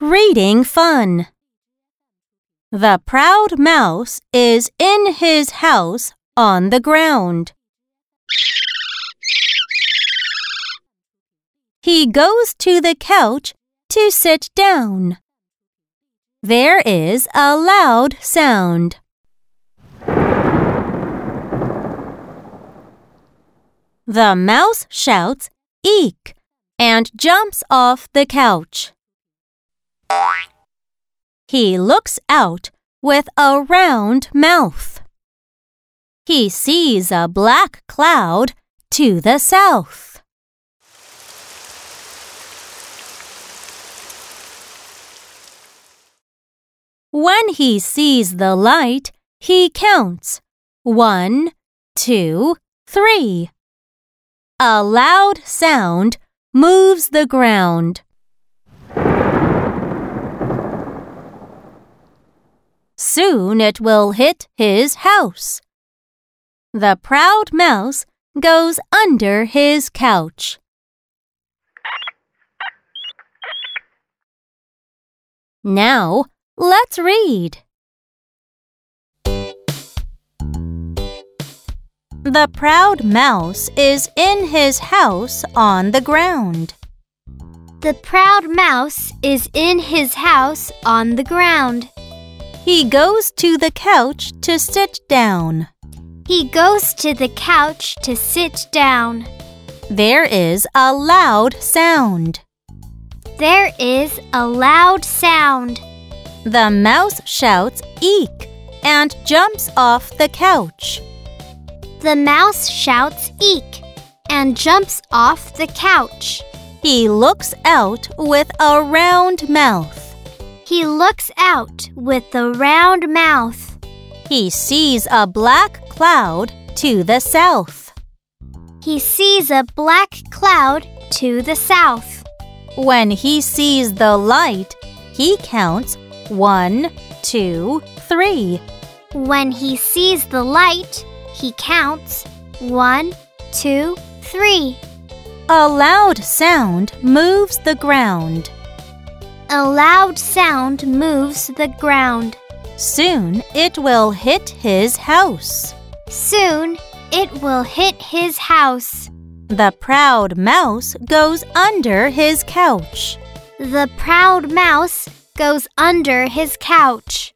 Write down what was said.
reading fun. The proud mouse is in his house on the ground. He goes to the couch to sit down. There is a loud sound. The mouse shouts, Eek! and jumps off the couch. He looks out with a round mouth. He sees a black cloud to the south. When he sees the light, he counts one, two, three. A loud sound moves the ground. Soon it will hit his house. The proud mouse goes under his couch. Now, let's read. The proud mouse is in his house on the ground. The proud mouse is in his house on the ground. He goes to the couch to sit down. He goes to the couch to sit down. There is a loud sound. There is a loud sound. The mouse shouts, Eek! and jumps off the couch. The mouse shouts, Eek! and jumps off the couch. He looks out with a round mouth. He looks out with a round mouth. He sees a black cloud to the south. He sees a black cloud to the south. When he sees the light, he counts one, two, three. When he sees the light, he counts one, two, three. A loud sound moves the ground. A loud sound moves the ground. Soon it will hit his house. Soon it will hit his house. The proud mouse goes under his couch. The proud mouse goes under his couch.